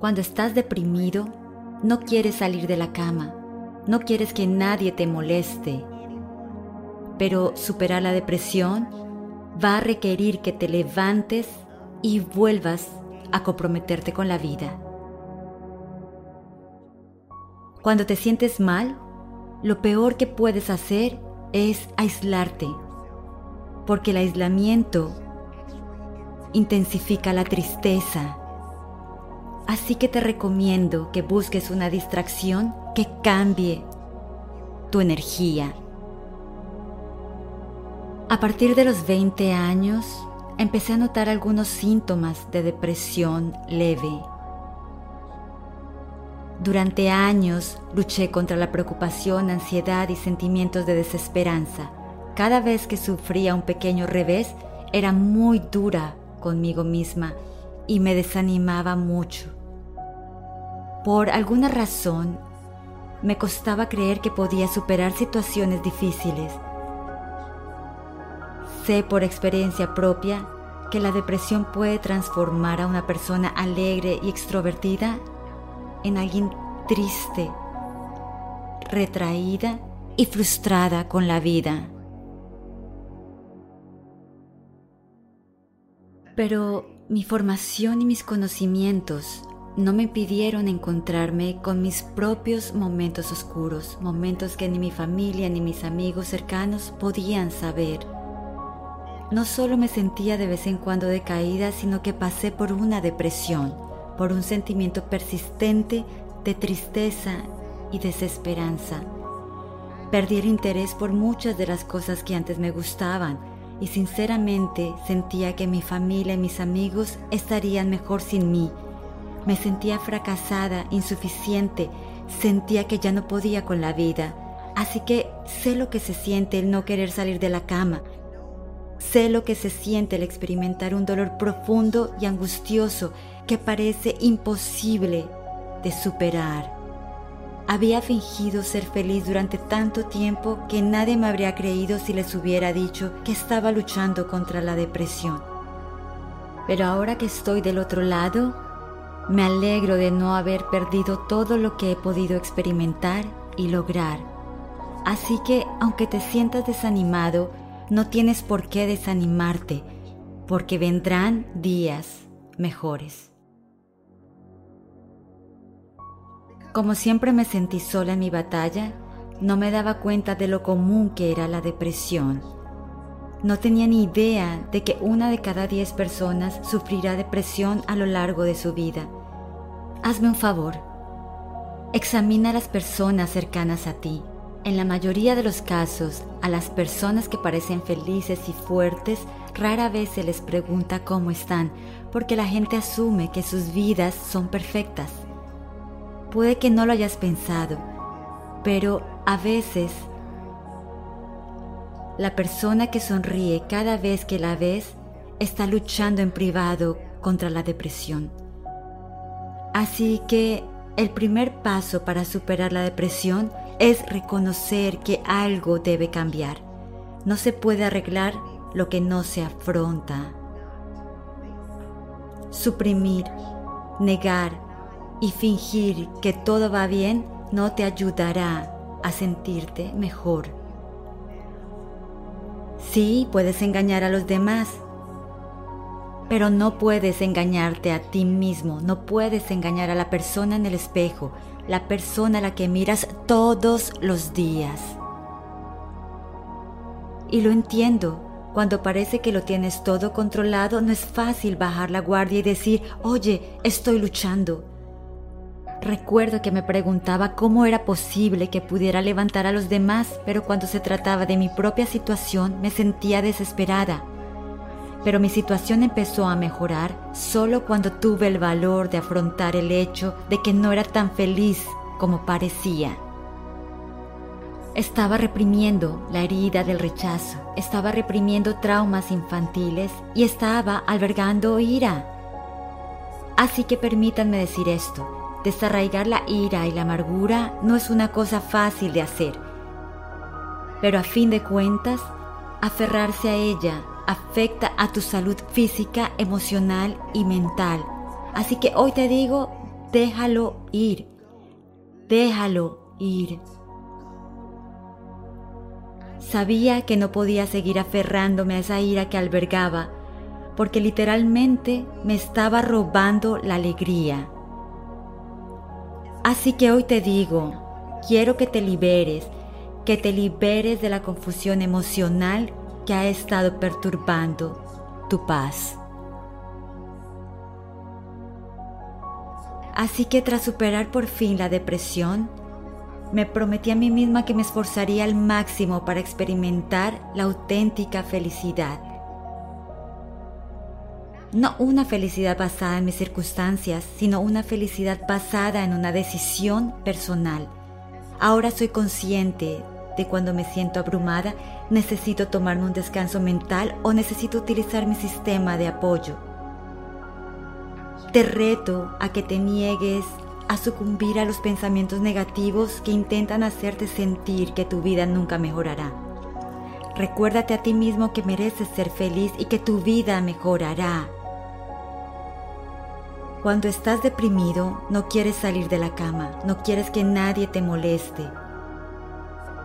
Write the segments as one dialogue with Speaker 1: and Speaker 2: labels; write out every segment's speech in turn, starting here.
Speaker 1: Cuando estás deprimido, no quieres salir de la cama, no quieres que nadie te moleste. Pero superar la depresión va a requerir que te levantes y vuelvas a comprometerte con la vida. Cuando te sientes mal, lo peor que puedes hacer es aislarte, porque el aislamiento intensifica la tristeza. Así que te recomiendo que busques una distracción que cambie tu energía. A partir de los 20 años, empecé a notar algunos síntomas de depresión leve. Durante años luché contra la preocupación, ansiedad y sentimientos de desesperanza. Cada vez que sufría un pequeño revés, era muy dura conmigo misma y me desanimaba mucho. Por alguna razón, me costaba creer que podía superar situaciones difíciles. Sé por experiencia propia que la depresión puede transformar a una persona alegre y extrovertida en alguien triste, retraída y frustrada con la vida. Pero mi formación y mis conocimientos no me impidieron encontrarme con mis propios momentos oscuros, momentos que ni mi familia ni mis amigos cercanos podían saber. No solo me sentía de vez en cuando decaída, sino que pasé por una depresión, por un sentimiento persistente de tristeza y desesperanza. Perdí el interés por muchas de las cosas que antes me gustaban y sinceramente sentía que mi familia y mis amigos estarían mejor sin mí. Me sentía fracasada, insuficiente, sentía que ya no podía con la vida. Así que sé lo que se siente el no querer salir de la cama. Sé lo que se siente el experimentar un dolor profundo y angustioso que parece imposible de superar. Había fingido ser feliz durante tanto tiempo que nadie me habría creído si les hubiera dicho que estaba luchando contra la depresión. Pero ahora que estoy del otro lado, me alegro de no haber perdido todo lo que he podido experimentar y lograr. Así que, aunque te sientas desanimado, no tienes por qué desanimarte, porque vendrán días mejores. Como siempre me sentí sola en mi batalla, no me daba cuenta de lo común que era la depresión. No tenía ni idea de que una de cada diez personas sufrirá depresión a lo largo de su vida. Hazme un favor. Examina a las personas cercanas a ti. En la mayoría de los casos, a las personas que parecen felices y fuertes rara vez se les pregunta cómo están, porque la gente asume que sus vidas son perfectas. Puede que no lo hayas pensado, pero a veces la persona que sonríe cada vez que la ves está luchando en privado contra la depresión. Así que el primer paso para superar la depresión es reconocer que algo debe cambiar. No se puede arreglar lo que no se afronta. Suprimir, negar y fingir que todo va bien no te ayudará a sentirte mejor. Sí, puedes engañar a los demás, pero no puedes engañarte a ti mismo, no puedes engañar a la persona en el espejo, la persona a la que miras todos los días. Y lo entiendo, cuando parece que lo tienes todo controlado, no es fácil bajar la guardia y decir, oye, estoy luchando. Recuerdo que me preguntaba cómo era posible que pudiera levantar a los demás, pero cuando se trataba de mi propia situación me sentía desesperada. Pero mi situación empezó a mejorar solo cuando tuve el valor de afrontar el hecho de que no era tan feliz como parecía. Estaba reprimiendo la herida del rechazo, estaba reprimiendo traumas infantiles y estaba albergando ira. Así que permítanme decir esto, desarraigar la ira y la amargura no es una cosa fácil de hacer, pero a fin de cuentas, aferrarse a ella afecta a tu salud física, emocional y mental. Así que hoy te digo, déjalo ir, déjalo ir. Sabía que no podía seguir aferrándome a esa ira que albergaba, porque literalmente me estaba robando la alegría. Así que hoy te digo, quiero que te liberes, que te liberes de la confusión emocional que ha estado perturbando tu paz. Así que tras superar por fin la depresión, me prometí a mí misma que me esforzaría al máximo para experimentar la auténtica felicidad. No una felicidad basada en mis circunstancias, sino una felicidad basada en una decisión personal. Ahora soy consciente cuando me siento abrumada, necesito tomarme un descanso mental o necesito utilizar mi sistema de apoyo. Te reto a que te niegues a sucumbir a los pensamientos negativos que intentan hacerte sentir que tu vida nunca mejorará. Recuérdate a ti mismo que mereces ser feliz y que tu vida mejorará. Cuando estás deprimido, no quieres salir de la cama, no quieres que nadie te moleste,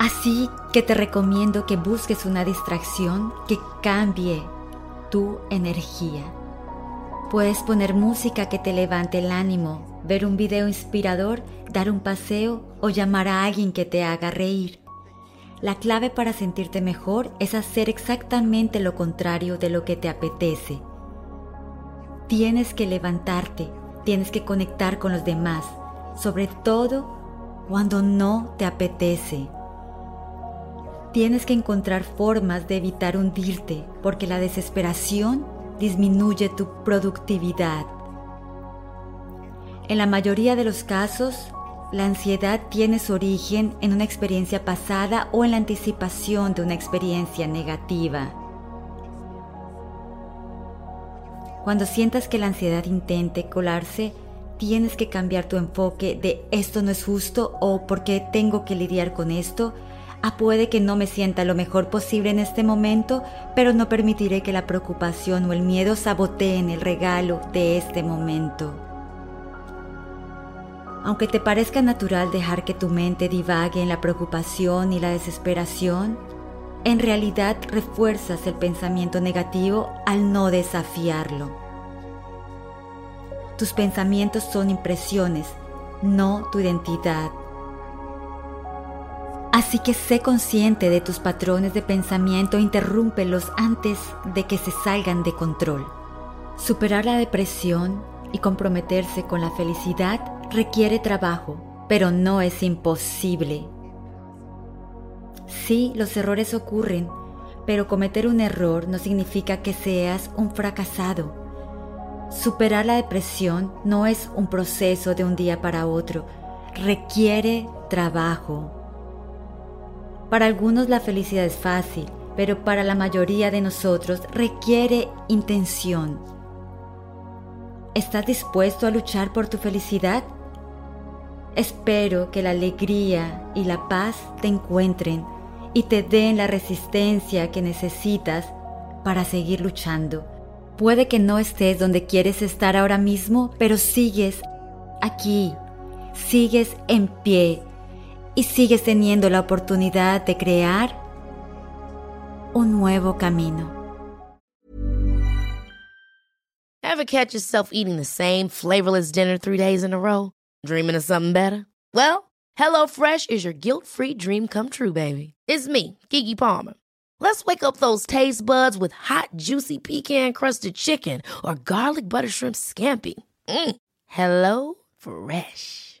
Speaker 1: Así que te recomiendo que busques una distracción que cambie tu energía. Puedes poner música que te levante el ánimo, ver un video inspirador, dar un paseo o llamar a alguien que te haga reír. La clave para sentirte mejor es hacer exactamente lo contrario de lo que te apetece. Tienes que levantarte, tienes que conectar con los demás, sobre todo cuando no te apetece. Tienes que encontrar formas de evitar hundirte porque la desesperación disminuye tu productividad. En la mayoría de los casos, la ansiedad tiene su origen en una experiencia pasada o en la anticipación de una experiencia negativa. Cuando sientas que la ansiedad intente colarse, tienes que cambiar tu enfoque de esto no es justo o por qué tengo que lidiar con esto Ah, puede que no me sienta lo mejor posible en este momento, pero no permitiré que la preocupación o el miedo saboteen el regalo de este momento. Aunque te parezca natural dejar que tu mente divague en la preocupación y la desesperación, en realidad refuerzas el pensamiento negativo al no desafiarlo. Tus pensamientos son impresiones, no tu identidad. Así que sé consciente de tus patrones de pensamiento e interrúmpelos antes de que se salgan de control. Superar la depresión y comprometerse con la felicidad requiere trabajo, pero no es imposible. Sí, los errores ocurren, pero cometer un error no significa que seas un fracasado. Superar la depresión no es un proceso de un día para otro, requiere trabajo. Para algunos la felicidad es fácil, pero para la mayoría de nosotros requiere intención. ¿Estás dispuesto a luchar por tu felicidad? Espero que la alegría y la paz te encuentren y te den la resistencia que necesitas para seguir luchando. Puede que no estés donde quieres estar ahora mismo, pero sigues aquí, sigues en pie y sigues teniendo la oportunidad de crear un nuevo camino.
Speaker 2: Ever catch yourself eating the same flavorless dinner three days in a row? Dreaming of something better? Well, HelloFresh is your guilt-free dream come true, baby. It's me, Kiki Palmer. Let's wake up those taste buds with hot, juicy pecan-crusted chicken or garlic butter shrimp scampi. Mm. Hello Fresh.